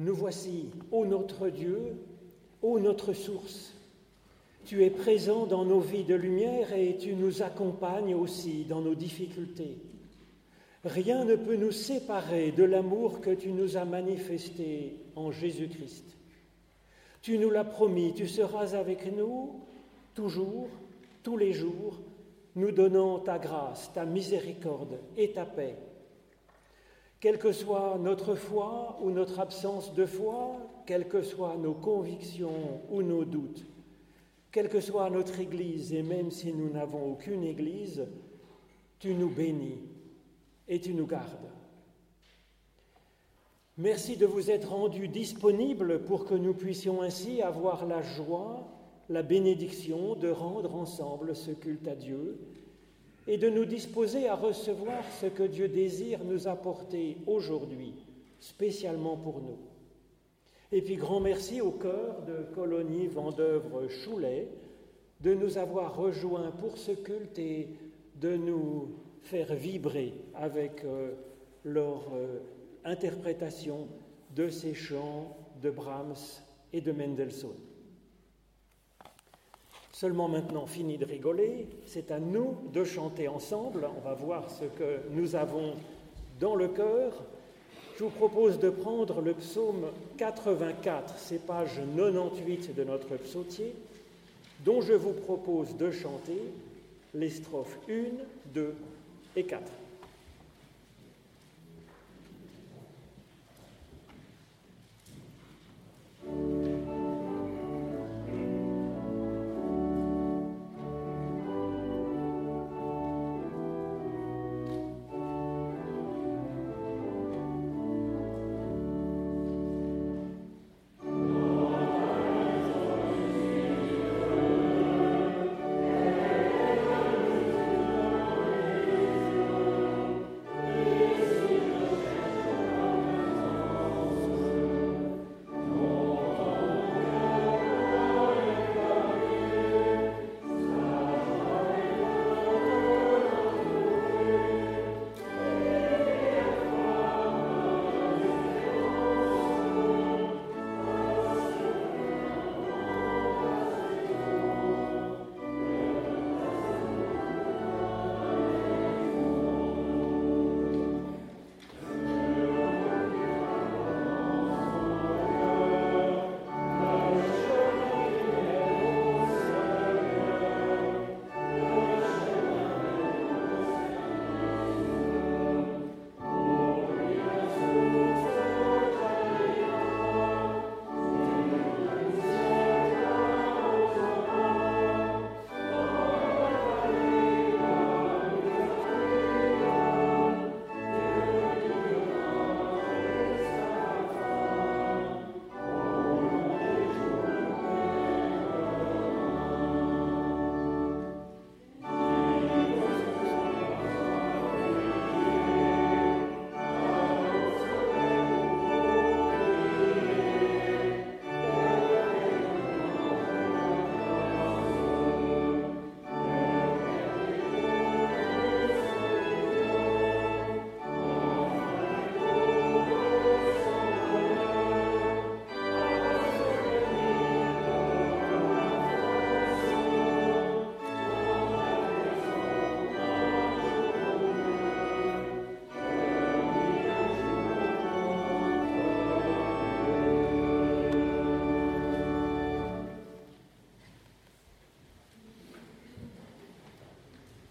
Nous voici, ô notre Dieu, ô notre source. Tu es présent dans nos vies de lumière et tu nous accompagnes aussi dans nos difficultés. Rien ne peut nous séparer de l'amour que tu nous as manifesté en Jésus-Christ. Tu nous l'as promis, tu seras avec nous toujours, tous les jours, nous donnant ta grâce, ta miséricorde et ta paix. Quelle que soit notre foi ou notre absence de foi, quelles que soient nos convictions ou nos doutes, quelle que soit notre Église, et même si nous n'avons aucune Église, tu nous bénis et tu nous gardes. Merci de vous être rendu disponible pour que nous puissions ainsi avoir la joie, la bénédiction de rendre ensemble ce culte à Dieu et de nous disposer à recevoir ce que Dieu désire nous apporter aujourd'hui, spécialement pour nous. Et puis grand merci au cœur de Colonie Vendœuvre Choulet de nous avoir rejoints pour ce culte et de nous faire vibrer avec euh, leur euh, interprétation de ces chants de Brahms et de Mendelssohn. Seulement maintenant, fini de rigoler, c'est à nous de chanter ensemble. On va voir ce que nous avons dans le cœur. Je vous propose de prendre le psaume 84, c'est page 98 de notre psautier, dont je vous propose de chanter les strophes 1, 2 et 4.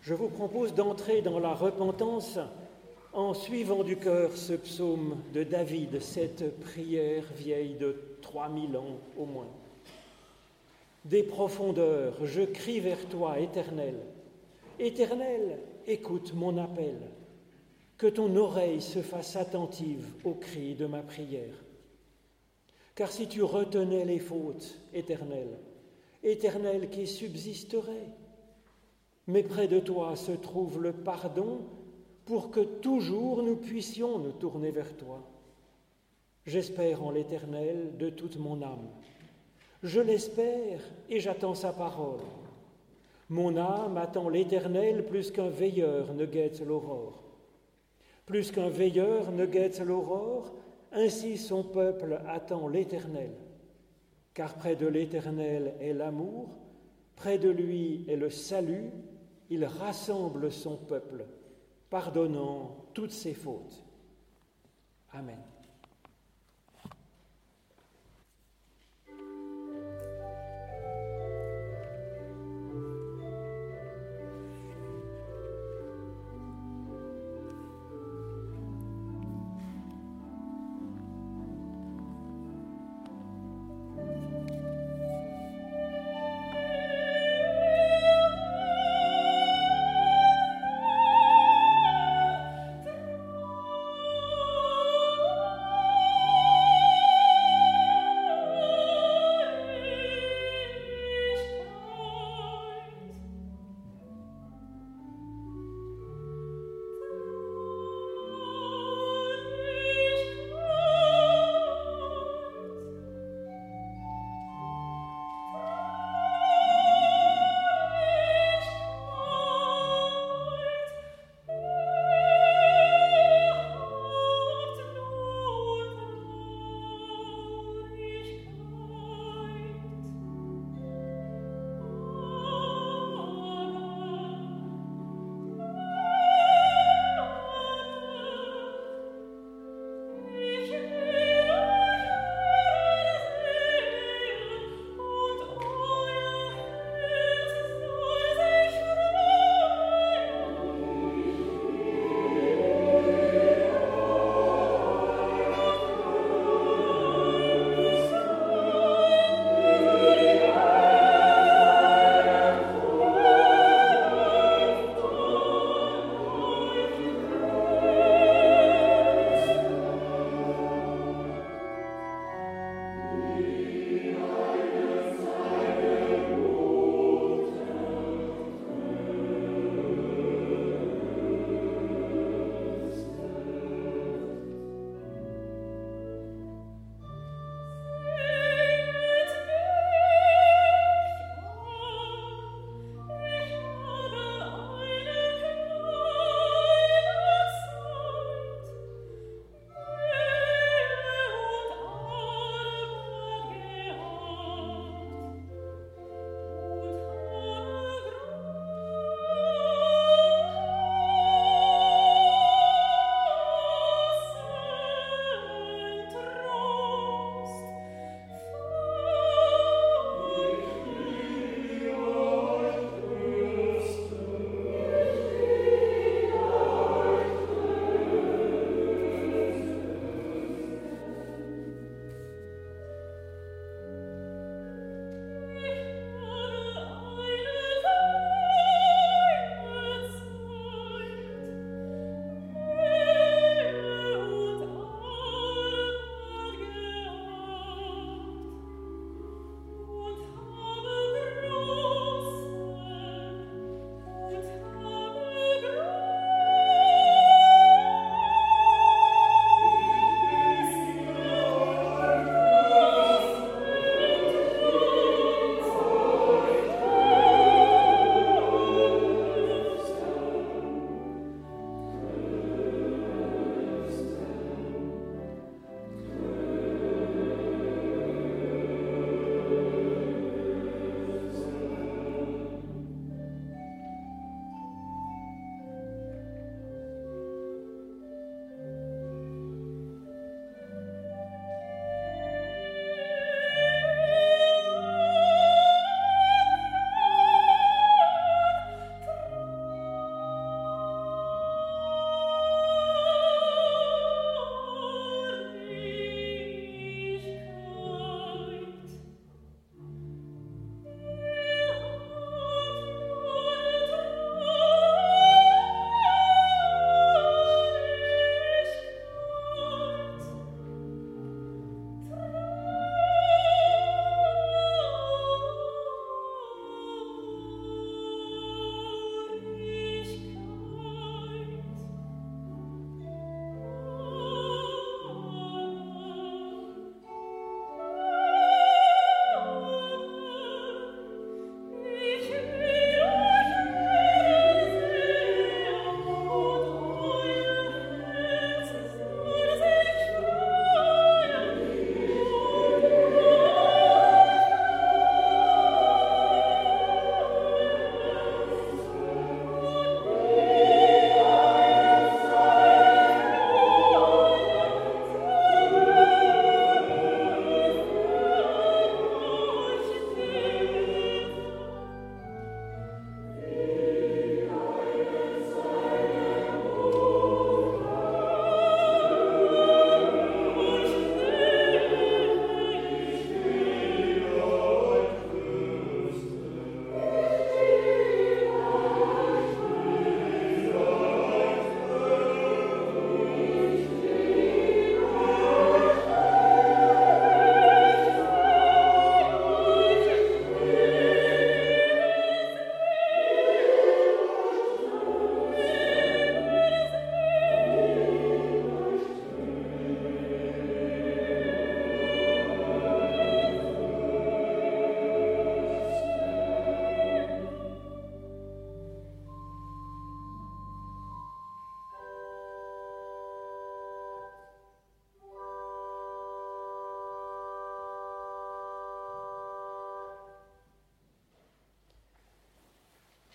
Je vous propose d'entrer dans la repentance en suivant du cœur ce psaume de David, cette prière vieille de 3000 ans au moins. Des profondeurs, je crie vers toi, Éternel. Éternel, écoute mon appel. Que ton oreille se fasse attentive au cri de ma prière. Car si tu retenais les fautes, Éternel, Éternel qui subsisterait, mais près de toi se trouve le pardon pour que toujours nous puissions nous tourner vers toi. J'espère en l'Éternel de toute mon âme. Je l'espère et j'attends sa parole. Mon âme attend l'Éternel plus qu'un veilleur ne guette l'aurore. Plus qu'un veilleur ne guette l'aurore, Ainsi son peuple attend l'Éternel, car près de l'Éternel est l'amour, près de lui est le salut, il rassemble son peuple, pardonnant toutes ses fautes. Amen.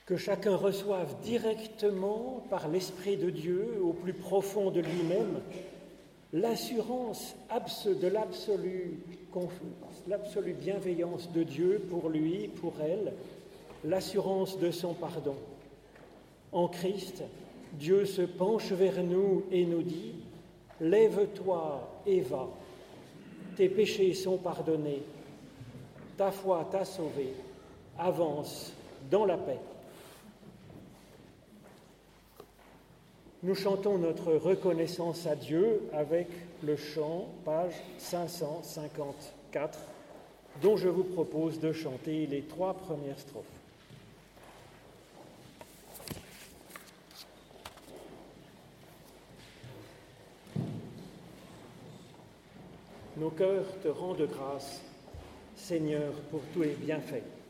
Que chacun reçoive directement par l'Esprit de Dieu, au plus profond de lui-même, l'assurance de l'absolue bienveillance de Dieu pour lui, pour elle, l'assurance de son pardon. En Christ, Dieu se penche vers nous et nous dit, Lève-toi et va, tes péchés sont pardonnés, ta foi t'a sauvé, avance dans la paix. Nous chantons notre reconnaissance à Dieu avec le chant, page 554, dont je vous propose de chanter les trois premières strophes. Nos cœurs te rendent grâce, Seigneur, pour tous les bienfaits.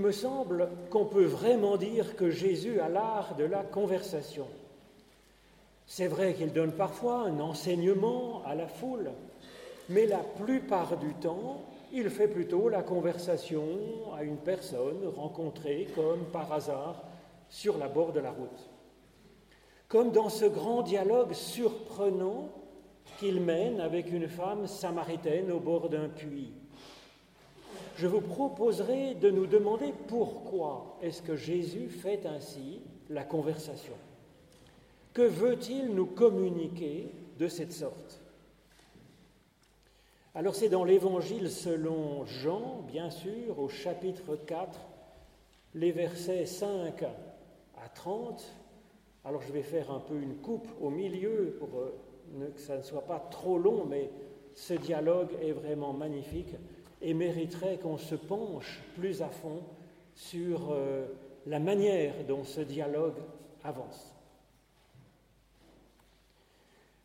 Me semble qu'on peut vraiment dire que Jésus a l'art de la conversation. C'est vrai qu'il donne parfois un enseignement à la foule, mais la plupart du temps, il fait plutôt la conversation à une personne rencontrée comme par hasard sur la bord de la route. Comme dans ce grand dialogue surprenant qu'il mène avec une femme samaritaine au bord d'un puits je vous proposerai de nous demander pourquoi est-ce que Jésus fait ainsi la conversation. Que veut-il nous communiquer de cette sorte? Alors c'est dans l'Évangile selon Jean, bien sûr, au chapitre 4, les versets 5 à 30. Alors je vais faire un peu une coupe au milieu pour euh, que ça ne soit pas trop long, mais ce dialogue est vraiment magnifique et mériterait qu'on se penche plus à fond sur euh, la manière dont ce dialogue avance.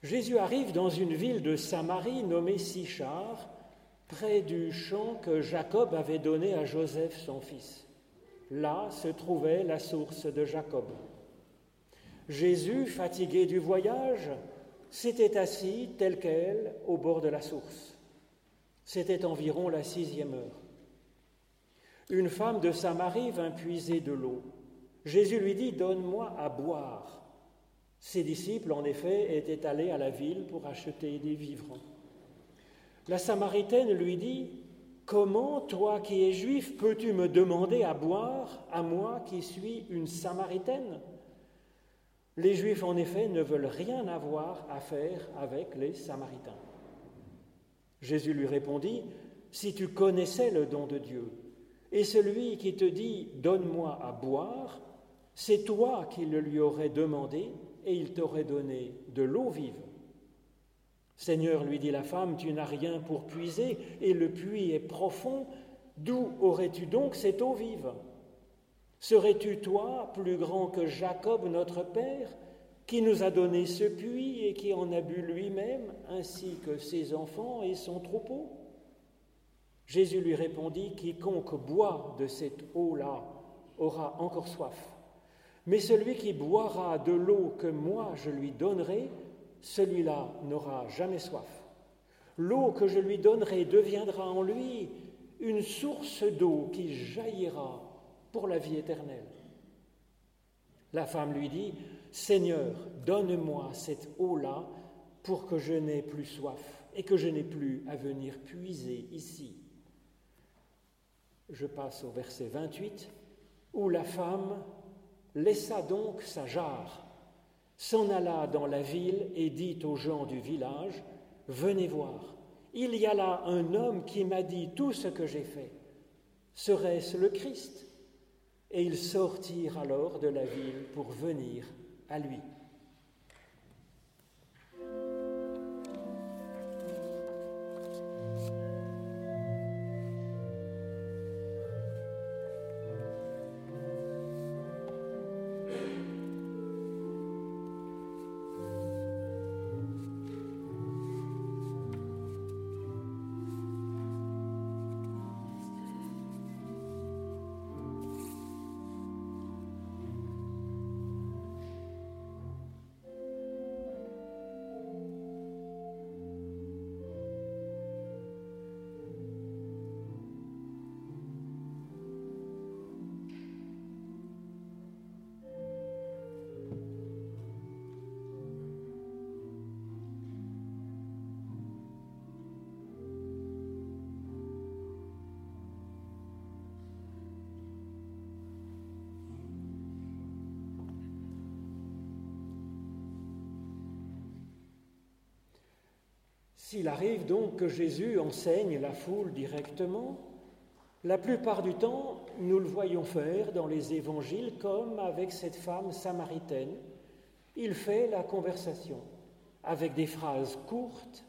Jésus arrive dans une ville de Samarie nommée Sichar, près du champ que Jacob avait donné à Joseph son fils. Là se trouvait la source de Jacob. Jésus, fatigué du voyage, s'était assis tel quel au bord de la source. C'était environ la sixième heure. Une femme de Samarie vint puiser de l'eau. Jésus lui dit, Donne-moi à boire. Ses disciples, en effet, étaient allés à la ville pour acheter des vivres. La Samaritaine lui dit, Comment, toi qui es juif, peux-tu me demander à boire, à moi qui suis une Samaritaine? Les Juifs, en effet, ne veulent rien avoir à faire avec les Samaritains. Jésus lui répondit, Si tu connaissais le don de Dieu, et celui qui te dit, Donne-moi à boire, c'est toi qui le lui aurais demandé, et il t'aurait donné de l'eau vive. Seigneur, lui dit la femme, tu n'as rien pour puiser, et le puits est profond. D'où aurais-tu donc cette eau vive? Serais-tu, toi, plus grand que Jacob, notre Père, qui nous a donné ce puits et qui en a bu lui-même, ainsi que ses enfants et son troupeau Jésus lui répondit, Quiconque boit de cette eau-là aura encore soif. Mais celui qui boira de l'eau que moi je lui donnerai, celui-là n'aura jamais soif. L'eau que je lui donnerai deviendra en lui une source d'eau qui jaillira pour la vie éternelle. La femme lui dit, Seigneur, donne-moi cette eau-là pour que je n'ai plus soif et que je n'ai plus à venir puiser ici. Je passe au verset 28, où la femme laissa donc sa jarre s'en alla dans la ville et dit aux gens du village, Venez voir, il y a là un homme qui m'a dit tout ce que j'ai fait. Serait-ce le Christ? Et ils sortirent alors de la ville pour venir à lui. S'il arrive donc que Jésus enseigne la foule directement, la plupart du temps, nous le voyons faire dans les évangiles comme avec cette femme samaritaine. Il fait la conversation avec des phrases courtes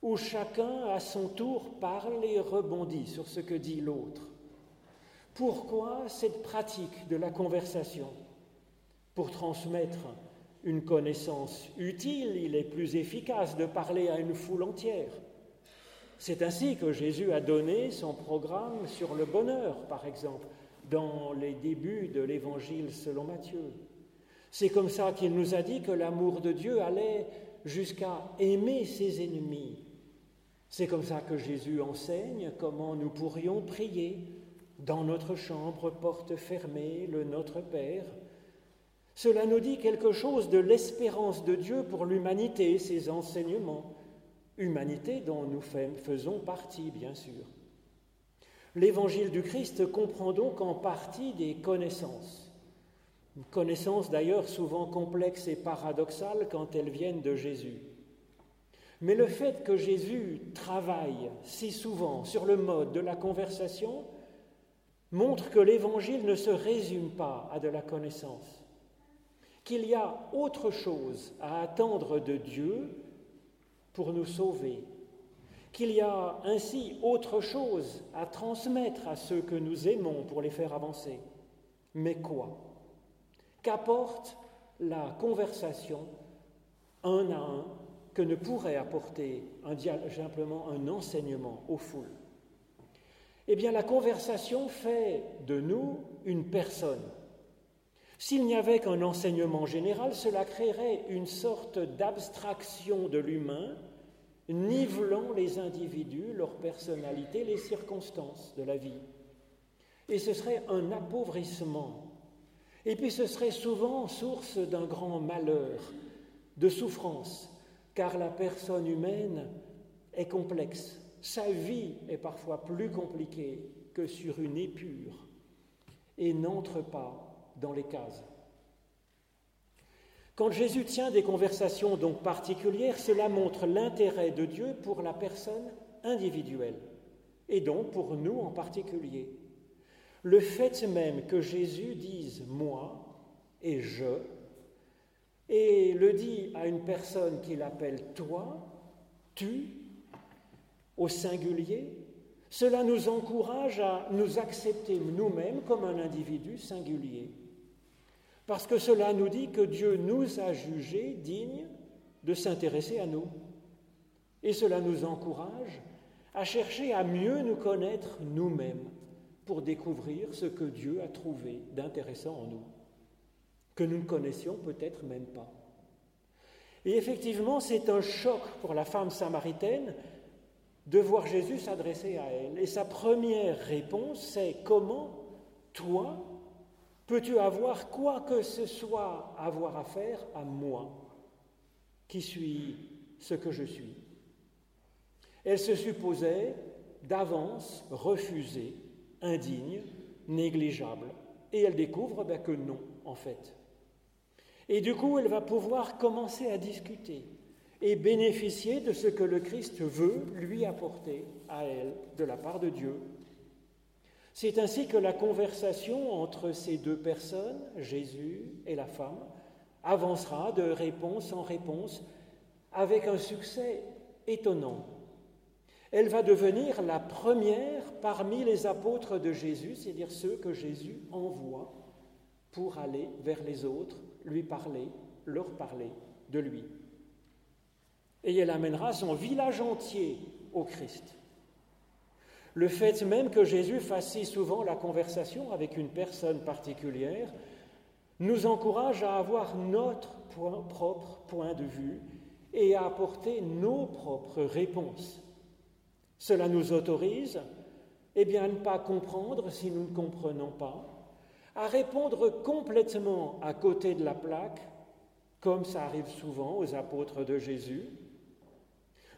où chacun à son tour parle et rebondit sur ce que dit l'autre. Pourquoi cette pratique de la conversation? Pour transmettre une connaissance utile, il est plus efficace de parler à une foule entière. C'est ainsi que Jésus a donné son programme sur le bonheur, par exemple, dans les débuts de l'Évangile selon Matthieu. C'est comme ça qu'il nous a dit que l'amour de Dieu allait jusqu'à aimer ses ennemis. C'est comme ça que Jésus enseigne comment nous pourrions prier dans notre chambre, porte fermée, le Notre Père, cela nous dit quelque chose de l'espérance de Dieu pour l'humanité, ses enseignements, humanité dont nous faisons partie, bien sûr. L'évangile du Christ comprend donc en partie des connaissances. Connaissances d'ailleurs souvent complexes et paradoxales quand elles viennent de Jésus. Mais le fait que Jésus travaille si souvent sur le mode de la conversation montre que l'évangile ne se résume pas à de la connaissance qu'il y a autre chose à attendre de Dieu pour nous sauver, qu'il y a ainsi autre chose à transmettre à ceux que nous aimons pour les faire avancer. Mais quoi? Qu'apporte la conversation un à un que ne pourrait apporter simplement un enseignement aux foules? Eh bien, la conversation fait de nous une personne s'il n'y avait qu'un enseignement général, cela créerait une sorte d'abstraction de l'humain, nivelant les individus, leur personnalité, les circonstances de la vie. Et ce serait un appauvrissement. Et puis ce serait souvent source d'un grand malheur, de souffrance, car la personne humaine est complexe. Sa vie est parfois plus compliquée que sur une épure et n'entre pas dans les cases. Quand Jésus tient des conversations donc particulières, cela montre l'intérêt de Dieu pour la personne individuelle et donc pour nous en particulier. Le fait même que Jésus dise moi et je et le dit à une personne qu'il appelle toi, tu, au singulier, cela nous encourage à nous accepter nous-mêmes comme un individu singulier. Parce que cela nous dit que Dieu nous a jugés dignes de s'intéresser à nous. Et cela nous encourage à chercher à mieux nous connaître nous-mêmes pour découvrir ce que Dieu a trouvé d'intéressant en nous que nous ne connaissions peut-être même pas. Et effectivement, c'est un choc pour la femme samaritaine de voir Jésus s'adresser à elle. Et sa première réponse, c'est comment, toi, peux-tu avoir quoi que ce soit à avoir à faire à moi, qui suis ce que je suis? Elle se supposait d'avance refusée, indigne, négligeable. Et elle découvre ben, que non, en fait. Et du coup, elle va pouvoir commencer à discuter et bénéficier de ce que le Christ veut lui apporter à elle de la part de Dieu. C'est ainsi que la conversation entre ces deux personnes, Jésus et la femme, avancera de réponse en réponse avec un succès étonnant. Elle va devenir la première parmi les apôtres de Jésus, c'est-à-dire ceux que Jésus envoie pour aller vers les autres lui parler, leur parler de lui. Et elle amènera son village entier au Christ. Le fait même que Jésus fasse si souvent la conversation avec une personne particulière nous encourage à avoir notre propre point de vue et à apporter nos propres réponses. Cela nous autorise eh bien, à ne pas comprendre si nous ne comprenons pas, à répondre complètement à côté de la plaque, comme ça arrive souvent aux apôtres de Jésus.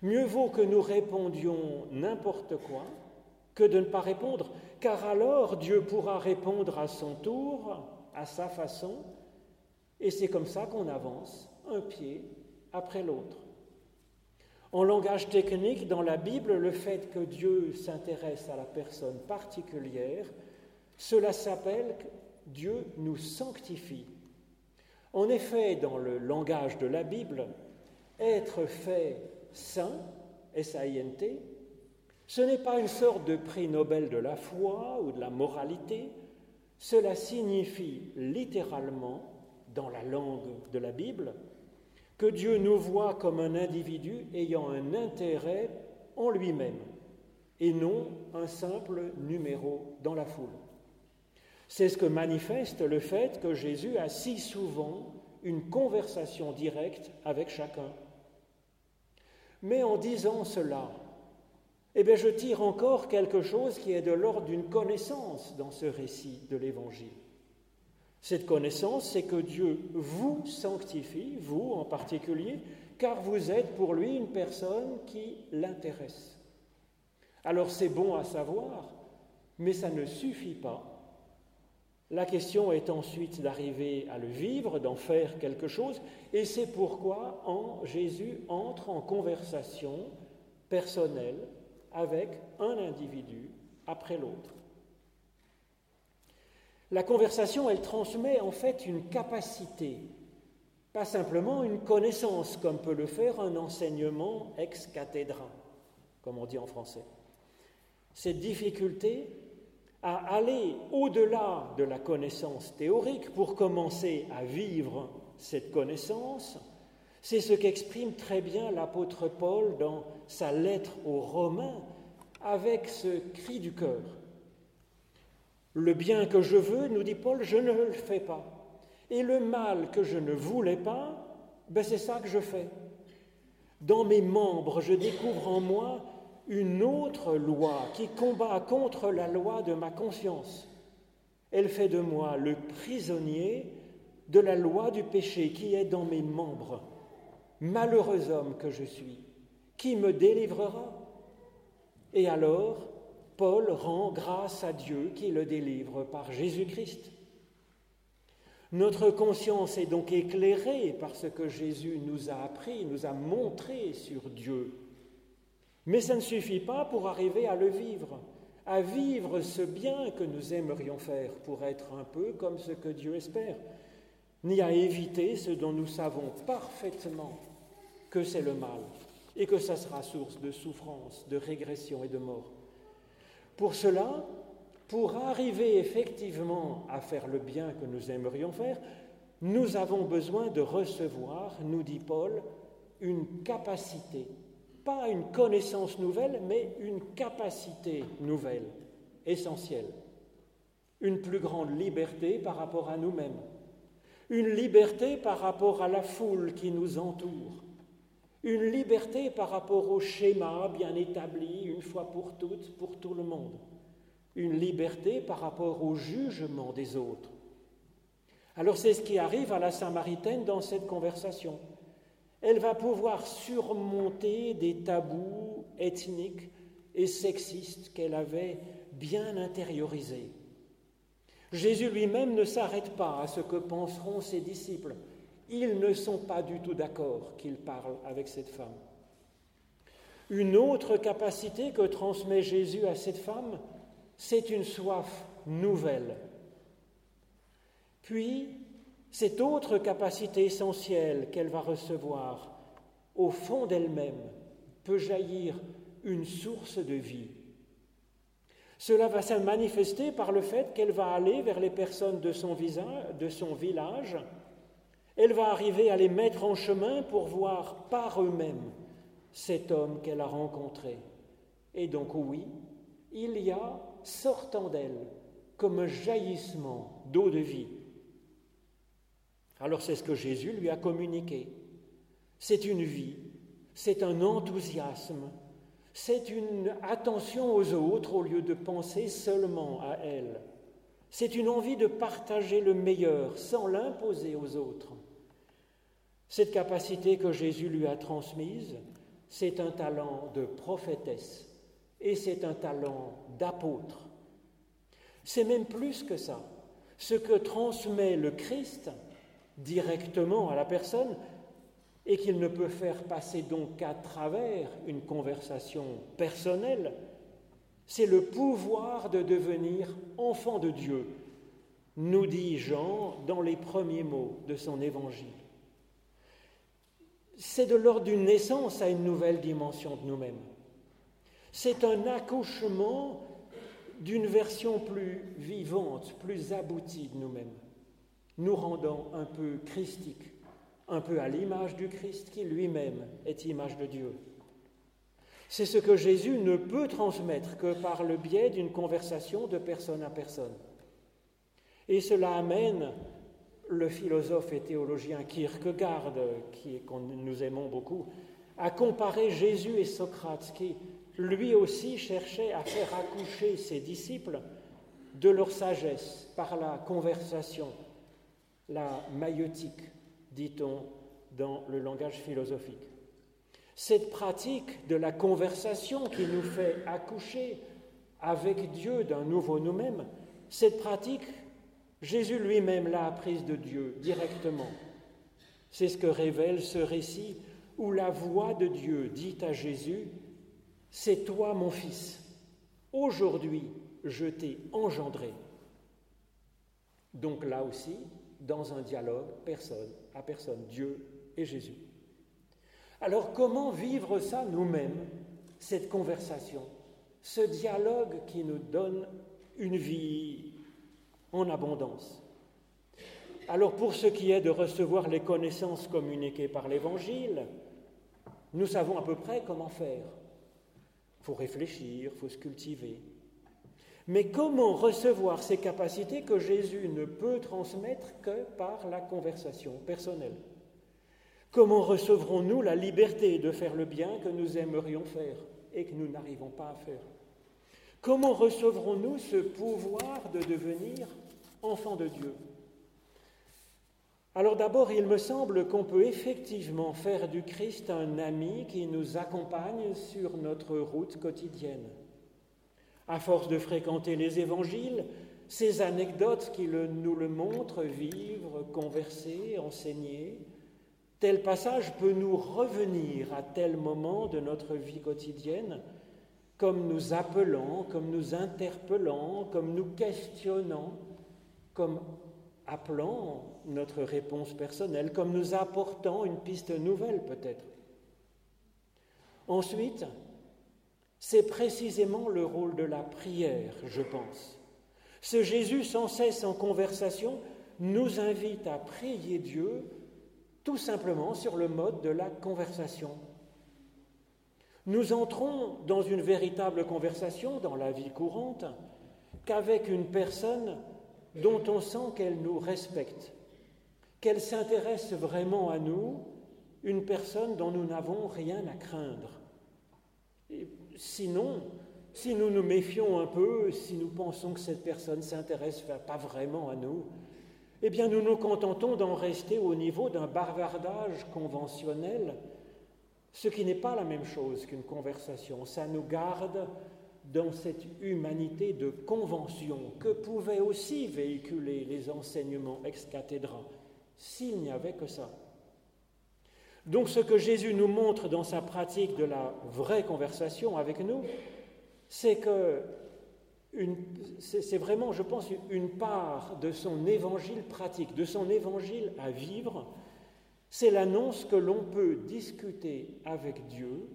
Mieux vaut que nous répondions n'importe quoi que de ne pas répondre, car alors Dieu pourra répondre à son tour, à sa façon, et c'est comme ça qu'on avance, un pied après l'autre. En langage technique, dans la Bible, le fait que Dieu s'intéresse à la personne particulière, cela s'appelle Dieu nous sanctifie. En effet, dans le langage de la Bible, être fait saint, S-A-I-N-T, ce n'est pas une sorte de prix Nobel de la foi ou de la moralité, cela signifie littéralement, dans la langue de la Bible, que Dieu nous voit comme un individu ayant un intérêt en lui-même et non un simple numéro dans la foule. C'est ce que manifeste le fait que Jésus a si souvent une conversation directe avec chacun. Mais en disant cela, eh bien, je tire encore quelque chose qui est de l'ordre d'une connaissance dans ce récit de l'Évangile. Cette connaissance, c'est que Dieu vous sanctifie, vous en particulier, car vous êtes pour lui une personne qui l'intéresse. Alors c'est bon à savoir, mais ça ne suffit pas la question est ensuite d'arriver à le vivre, d'en faire quelque chose, et c'est pourquoi Jésus entre en conversation personnelle avec un individu après l'autre. La conversation, elle transmet en fait une capacité, pas simplement une connaissance, comme peut le faire un enseignement ex cathedra, comme on dit en français. Cette difficulté, à aller au-delà de la connaissance théorique pour commencer à vivre cette connaissance, c'est ce qu'exprime très bien l'apôtre Paul dans sa lettre aux Romains avec ce cri du cœur. Le bien que je veux, nous dit Paul, je ne le fais pas. Et le mal que je ne voulais pas, ben c'est ça que je fais. Dans mes membres, je découvre en moi une autre loi qui combat contre la loi de ma conscience. Elle fait de moi le prisonnier de la loi du péché qui est dans mes membres. Malheureux homme que je suis, qui me délivrera? Et alors, Paul rend grâce à Dieu qui le délivre par Jésus-Christ. Notre conscience est donc éclairée par ce que Jésus nous a appris, nous a montré sur Dieu. Mais ça ne suffit pas pour arriver à le vivre, à vivre ce bien que nous aimerions faire pour être un peu comme ce que Dieu espère, ni à éviter ce dont nous savons parfaitement que c'est le mal et que ça sera source de souffrance, de régression et de mort. Pour cela, pour arriver effectivement à faire le bien que nous aimerions faire, nous avons besoin de recevoir, nous dit Paul, une capacité, pas une connaissance nouvelle, mais une capacité nouvelle, essentielle, une plus grande liberté par rapport à nous-mêmes, une liberté par rapport à la foule qui nous entoure, une liberté par rapport au schéma bien établi une fois pour toutes pour tout le monde une liberté par rapport au jugement des autres. Alors c'est ce qui arrive à la Samaritaine dans cette conversation. Elle va pouvoir surmonter des tabous ethniques et sexistes qu'elle avait bien intériorisés. Jésus lui-même ne s'arrête pas à ce que penseront ses disciples. Ils ne sont pas du tout d'accord qu'il parle avec cette femme. Une autre capacité que transmet Jésus à cette femme, c'est une soif nouvelle. Puis, cette autre capacité essentielle qu'elle va recevoir, au fond d'elle-même, peut jaillir une source de vie. Cela va se manifester par le fait qu'elle va aller vers les personnes de son, de son village, elle va arriver à les mettre en chemin pour voir par eux-mêmes cet homme qu'elle a rencontré. Et donc oui, il y a sortant d'elle comme un jaillissement d'eau de vie. Alors c'est ce que Jésus lui a communiqué. C'est une vie, c'est un enthousiasme, c'est une attention aux autres au lieu de penser seulement à elle. C'est une envie de partager le meilleur sans l'imposer aux autres. Cette capacité que Jésus lui a transmise, c'est un talent de prophétesse et c'est un talent d'apôtre. C'est même plus que ça. Ce que transmet le Christ directement à la personne et qu'il ne peut faire passer donc qu'à travers une conversation personnelle, c'est le pouvoir de devenir enfant de Dieu, nous dit Jean dans les premiers mots de son évangile. C'est de l'ordre d'une naissance à une nouvelle dimension de nous-mêmes. C'est un accouchement d'une version plus vivante, plus aboutie de nous-mêmes, nous rendant un peu christique, un peu à l'image du Christ qui lui-même est image de Dieu. C'est ce que Jésus ne peut transmettre que par le biais d'une conversation de personne à personne. Et cela amène le philosophe et théologien Kierkegaard, qui, que nous aimons beaucoup, à comparer Jésus et Socrate, qui lui aussi cherchait à faire accoucher ses disciples de leur sagesse par la conversation, la maïotique, dit-on dans le langage philosophique. Cette pratique de la conversation qui nous fait accoucher avec Dieu d'un nouveau nous-mêmes, cette pratique, Jésus lui-même l'a apprise de Dieu directement. C'est ce que révèle ce récit où la voix de Dieu dit à Jésus, c'est toi mon fils, aujourd'hui je t'ai engendré. Donc là aussi, dans un dialogue, personne à personne, Dieu et Jésus. Alors comment vivre ça nous-mêmes, cette conversation, ce dialogue qui nous donne une vie en abondance? Alors pour ce qui est de recevoir les connaissances communiquées par l'Évangile, nous savons à peu près comment faire. Il faut réfléchir, il faut se cultiver. Mais comment recevoir ces capacités que Jésus ne peut transmettre que par la conversation personnelle? Comment recevrons-nous la liberté de faire le bien que nous aimerions faire et que nous n'arrivons pas à faire? Comment recevrons-nous ce pouvoir de devenir enfant de Dieu? Alors d'abord, il me semble qu'on peut effectivement faire du Christ un ami qui nous accompagne sur notre route quotidienne. À force de fréquenter les évangiles, ces anecdotes qui nous le montrent, vivre, converser, enseigner, tel passage peut nous revenir à tel moment de notre vie quotidienne, comme nous appelant, comme nous interpellant, comme nous questionnant, comme appelant notre réponse personnelle, comme nous apportant une piste nouvelle peut-être. Ensuite, c'est précisément le rôle de la prière, je pense. Ce Jésus sans cesse en conversation nous invite à prier Dieu tout simplement sur le mode de la conversation. Nous entrons dans une véritable conversation dans la vie courante qu'avec une personne dont on sent qu'elle nous respecte, qu'elle s'intéresse vraiment à nous, une personne dont nous n'avons rien à craindre. sinon, si nous nous méfions un peu, si nous pensons que cette personne s'intéresse pas vraiment à nous, eh bien nous nous contentons d'en rester au niveau d'un bavardage conventionnel, ce qui n'est pas la même chose qu'une conversation. Ça nous garde dans cette humanité de convention que pouvaient aussi véhiculer les enseignements ex cathedra, s'il n'y avait que ça. Donc ce que Jésus nous montre dans sa pratique de la vraie conversation avec nous, c'est que c'est vraiment, je pense, une part de son évangile pratique, de son évangile à vivre, c'est l'annonce que l'on peut discuter avec Dieu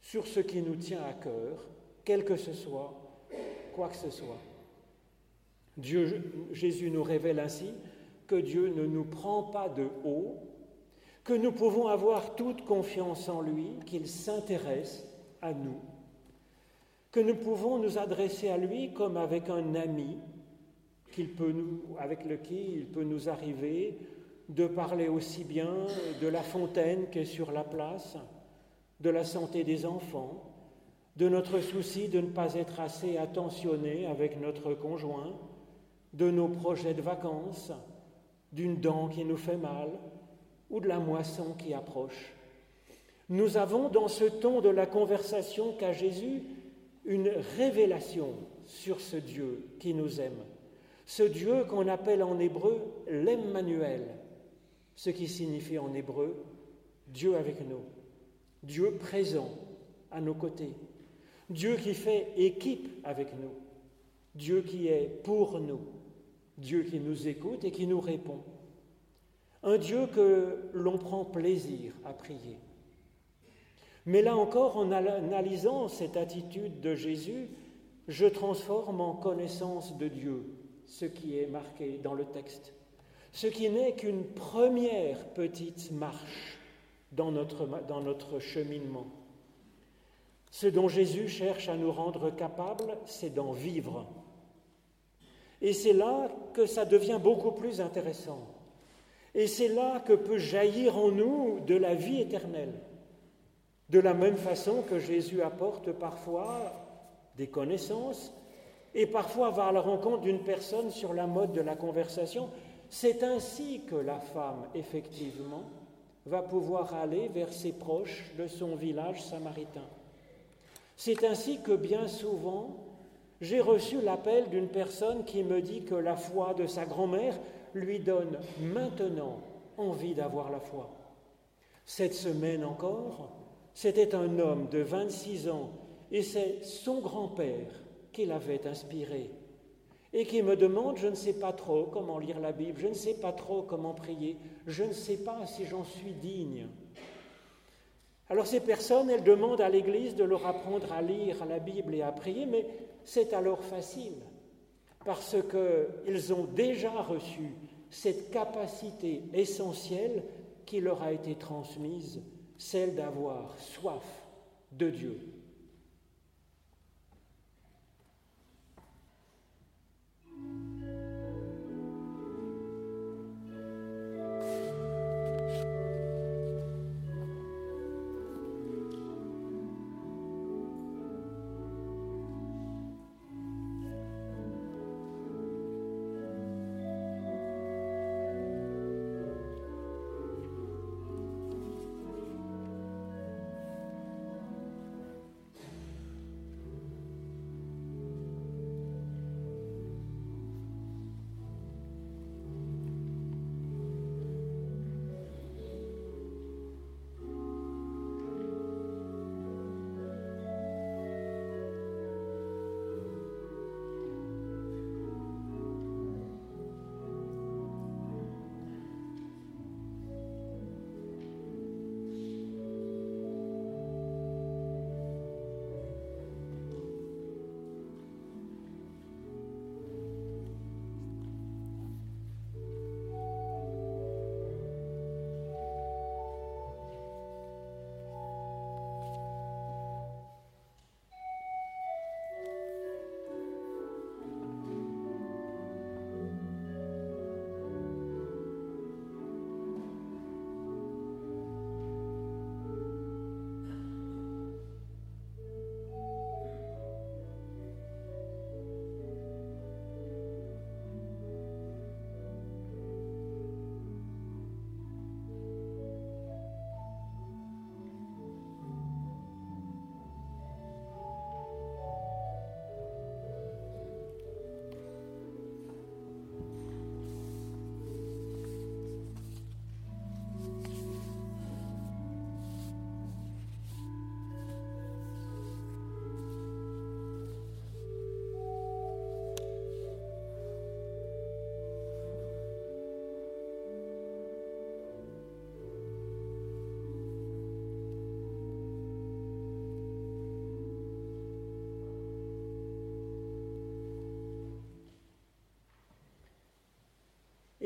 sur ce qui nous tient à cœur, quel que ce soit, quoi que ce soit. Dieu, Jésus nous révèle ainsi que Dieu ne nous prend pas de haut, que nous pouvons avoir toute confiance en lui, qu'il s'intéresse à nous que nous pouvons nous adresser à lui comme avec un ami qu'il peut nous, avec lequel il peut nous arriver de parler aussi bien de la fontaine qu'est sur la place, de la santé des enfants, de notre souci de ne pas être assez attentionné avec notre conjoint, de nos projets de vacances, d'une dent qui nous fait mal ou de la moisson qui approche. Nous avons dans ce ton de la conversation qu'a Jésus une révélation sur ce Dieu qui nous aime, ce Dieu qu'on appelle en hébreu l'Emmanuel, ce qui signifie en hébreu Dieu avec nous, Dieu présent à nos côtés, Dieu qui fait équipe avec nous, Dieu qui est pour nous, Dieu qui nous écoute et qui nous répond, un Dieu que l'on prend plaisir à prier. Mais là encore, en analysant cette attitude de Jésus, je transforme en connaissance de Dieu ce qui est marqué dans le texte, ce qui n'est qu'une première petite marche dans notre, cheminement. Ce dont Jésus cherche à nous rendre capables, c'est d'en vivre. Et c'est là que ça devient beaucoup plus intéressant. Et c'est là que peut jaillir en nous de la vie éternelle. De la même façon que Jésus apporte parfois des connaissances et parfois va à la rencontre d'une personne sur la mode de la conversation, c'est ainsi que la femme, effectivement, va pouvoir aller vers ses proches de son village samaritain. C'est ainsi que bien souvent, j'ai reçu l'appel d'une personne qui me dit que la foi de sa grand-mère lui donne maintenant envie d'avoir la foi. Cette semaine encore, c'était un homme de 26 ans et c'est son grand-père qui l'avait inspiré et qui me demande, je ne sais pas trop comment lire la Bible, je ne sais pas trop comment prier, je ne sais pas si j'en suis digne. Alors ces personnes, elles demandent à l'Église de leur apprendre à lire la Bible et à prier, mais c'est alors facile, parce qu'ils ont déjà reçu cette capacité essentielle qui leur a été transmise celle d'avoir soif de Dieu.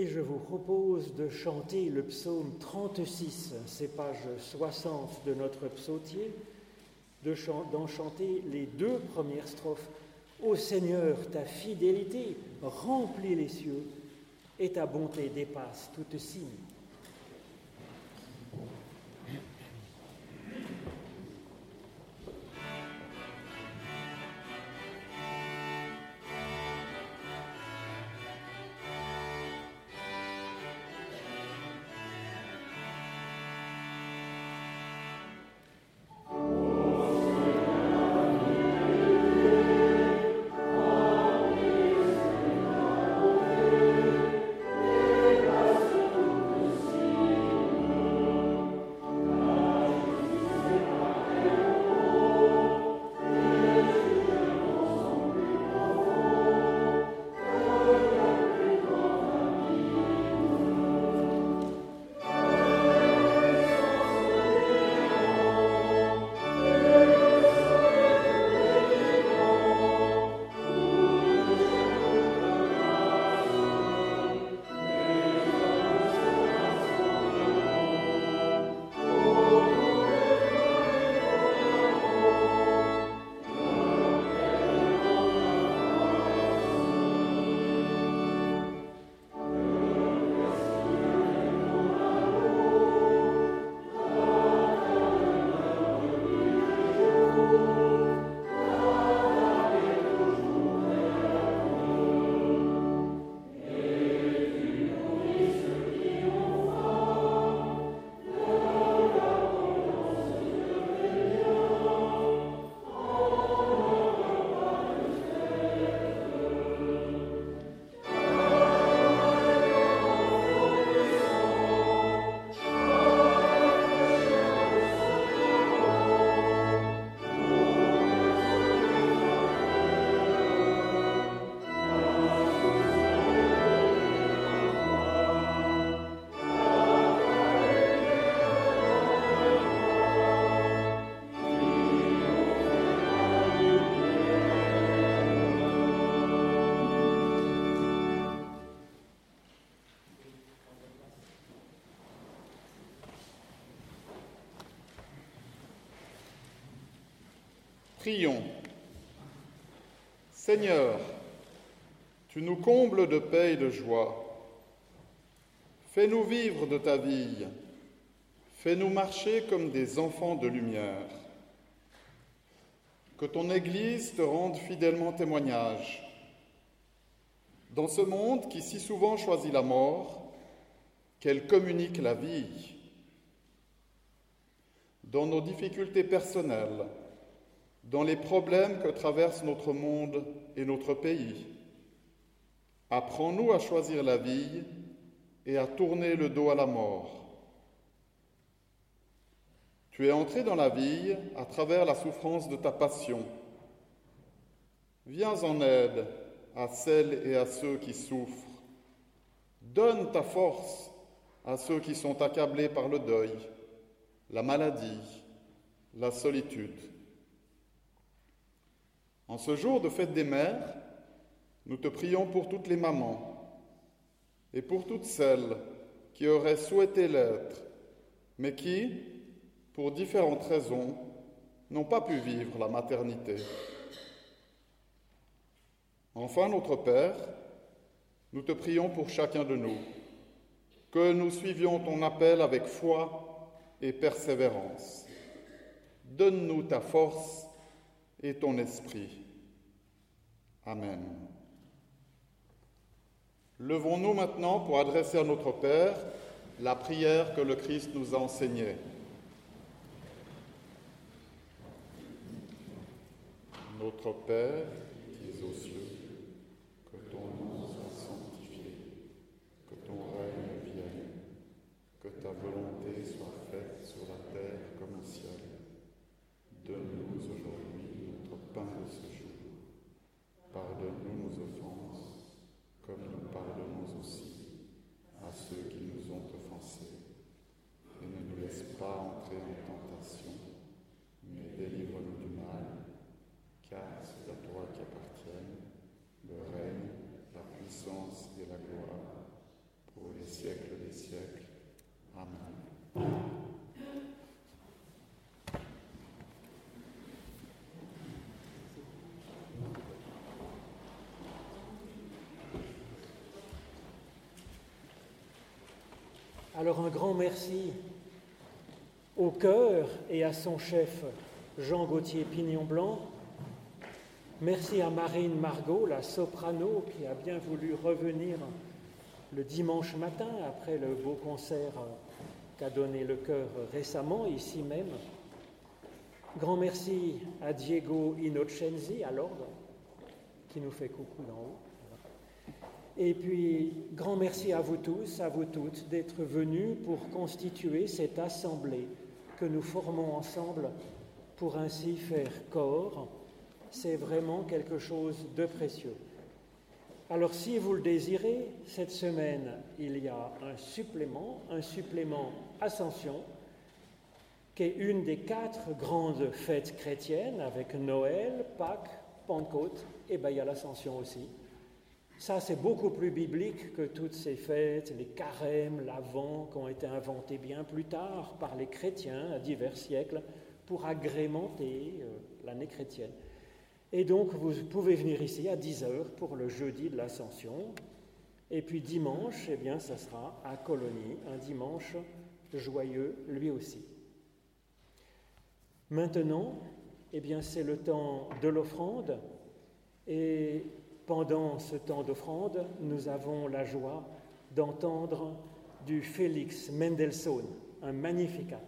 Et je vous propose de chanter le psaume 36, c'est page 60 de notre psautier, d'en chanter les deux premières strophes. Ô Seigneur, ta fidélité remplit les cieux et ta bonté dépasse toute signe. Prions. Seigneur, tu nous combles de paix et de joie. Fais-nous vivre de ta vie. Fais-nous marcher comme des enfants de lumière. Que ton Église te rende fidèlement témoignage. Dans ce monde qui si souvent choisit la mort, qu'elle communique la vie. Dans nos difficultés personnelles, dans les problèmes que traverse notre monde et notre pays. Apprends-nous à choisir la vie et à tourner le dos à la mort. Tu es entré dans la vie à travers la souffrance de ta passion. Viens en aide à celles et à ceux qui souffrent. Donne ta force à ceux qui sont accablés par le deuil, la maladie, la solitude. En ce jour de fête des mères, nous te prions pour toutes les mamans et pour toutes celles qui auraient souhaité l'être, mais qui, pour différentes raisons, n'ont pas pu vivre la maternité. Enfin, notre Père, nous te prions pour chacun de nous, que nous suivions ton appel avec foi et persévérance. Donne-nous ta force et ton esprit. Amen. Levons-nous maintenant pour adresser à notre Père la prière que le Christ nous a enseignée. Notre Père, qui es aux cieux, que ton nom soit sanctifié, que ton règne vienne, que ta volonté soit faite sur la terre comme au ciel. Donne-nous aujourd'hui notre pain de ce Pardonne-nous nos offenses, comme nous pardonnons aussi à ceux qui nous ont offensés. Et ne nous laisse pas entrer en tentation, mais délivre-nous du mal, car c'est à toi qui Alors un grand merci au chœur et à son chef Jean Gauthier Pignon Blanc. Merci à Marine Margot, la soprano, qui a bien voulu revenir le dimanche matin après le beau concert qu'a donné le chœur récemment, ici même. Grand merci à Diego Innocenzi à l'ordre, qui nous fait coucou d'en haut. Et puis, grand merci à vous tous, à vous toutes, d'être venus pour constituer cette assemblée que nous formons ensemble pour ainsi faire corps. C'est vraiment quelque chose de précieux. Alors si vous le désirez, cette semaine, il y a un supplément, un supplément Ascension, qui est une des quatre grandes fêtes chrétiennes avec Noël, Pâques, Pentecôte et ben, il y a l'Ascension aussi. Ça, c'est beaucoup plus biblique que toutes ces fêtes, les carèmes, l'Avent, qui ont été inventés bien plus tard par les chrétiens à divers siècles pour agrémenter euh, l'année chrétienne. Et donc, vous pouvez venir ici à 10h pour le jeudi de l'Ascension. Et puis dimanche, eh bien, ça sera à Colonie, un dimanche joyeux lui aussi. Maintenant, eh bien, c'est le temps de l'offrande. Et pendant ce temps d'offrande, nous avons la joie d'entendre du Félix Mendelssohn, un magnificat.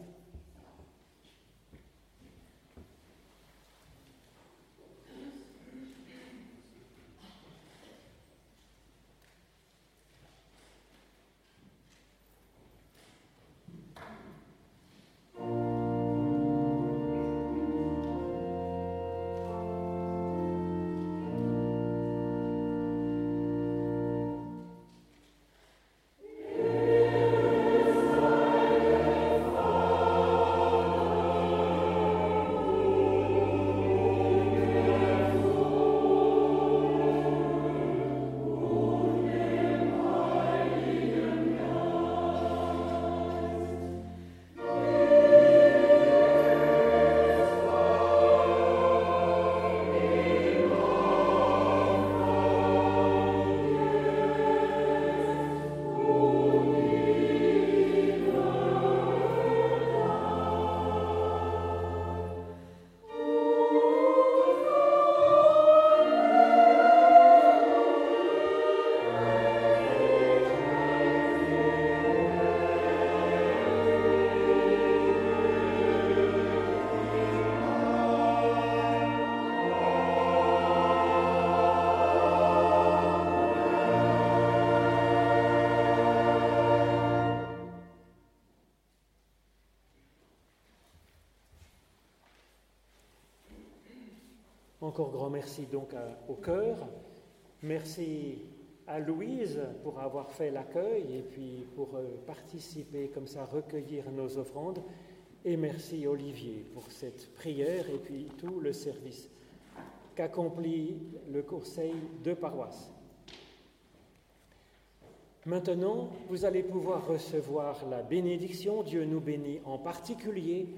Encore grand merci donc au cœur. Merci à Louise pour avoir fait l'accueil et puis pour euh, participer comme ça, recueillir nos offrandes. Et merci Olivier pour cette prière et puis tout le service qu'accomplit le conseil de paroisse. Maintenant, vous allez pouvoir recevoir la bénédiction. Dieu nous bénit en particulier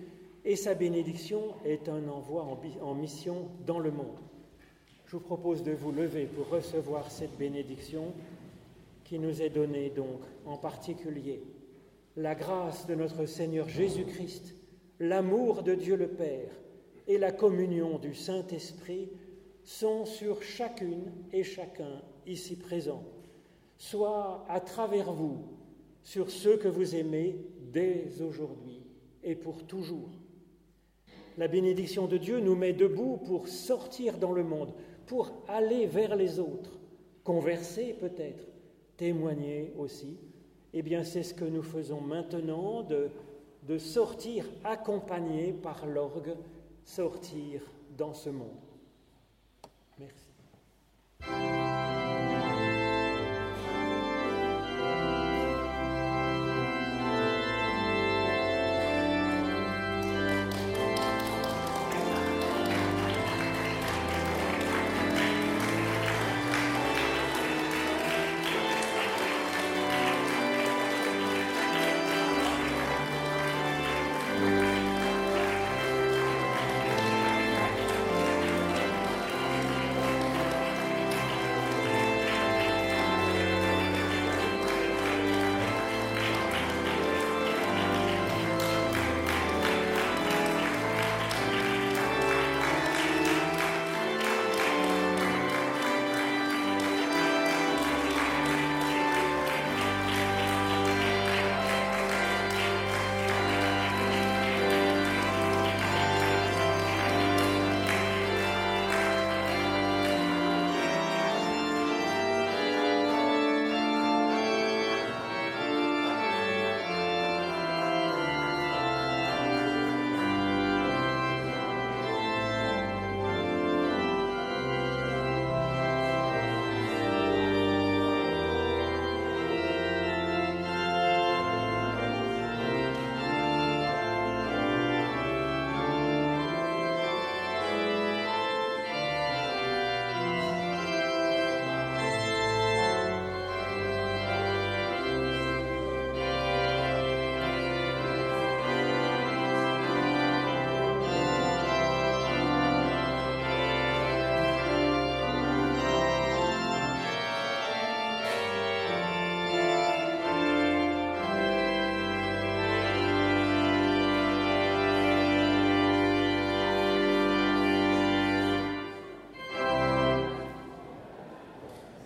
et sa bénédiction est un envoi en, mission dans le monde. Je vous propose de vous lever pour recevoir cette bénédiction qui nous est donnée donc en particulier. La grâce de notre Seigneur Jésus-Christ, l'amour de Dieu le Père et la communion du Saint-Esprit sont sur chacune et chacun ici présent, soit à travers vous, sur ceux que vous aimez dès aujourd'hui et pour toujours la bénédiction de Dieu nous met debout pour sortir dans le monde, pour aller vers les autres, converser peut-être, témoigner aussi. Eh bien, c'est ce que nous faisons maintenant de, sortir accompagné par l'orgue, sortir dans ce monde. Merci.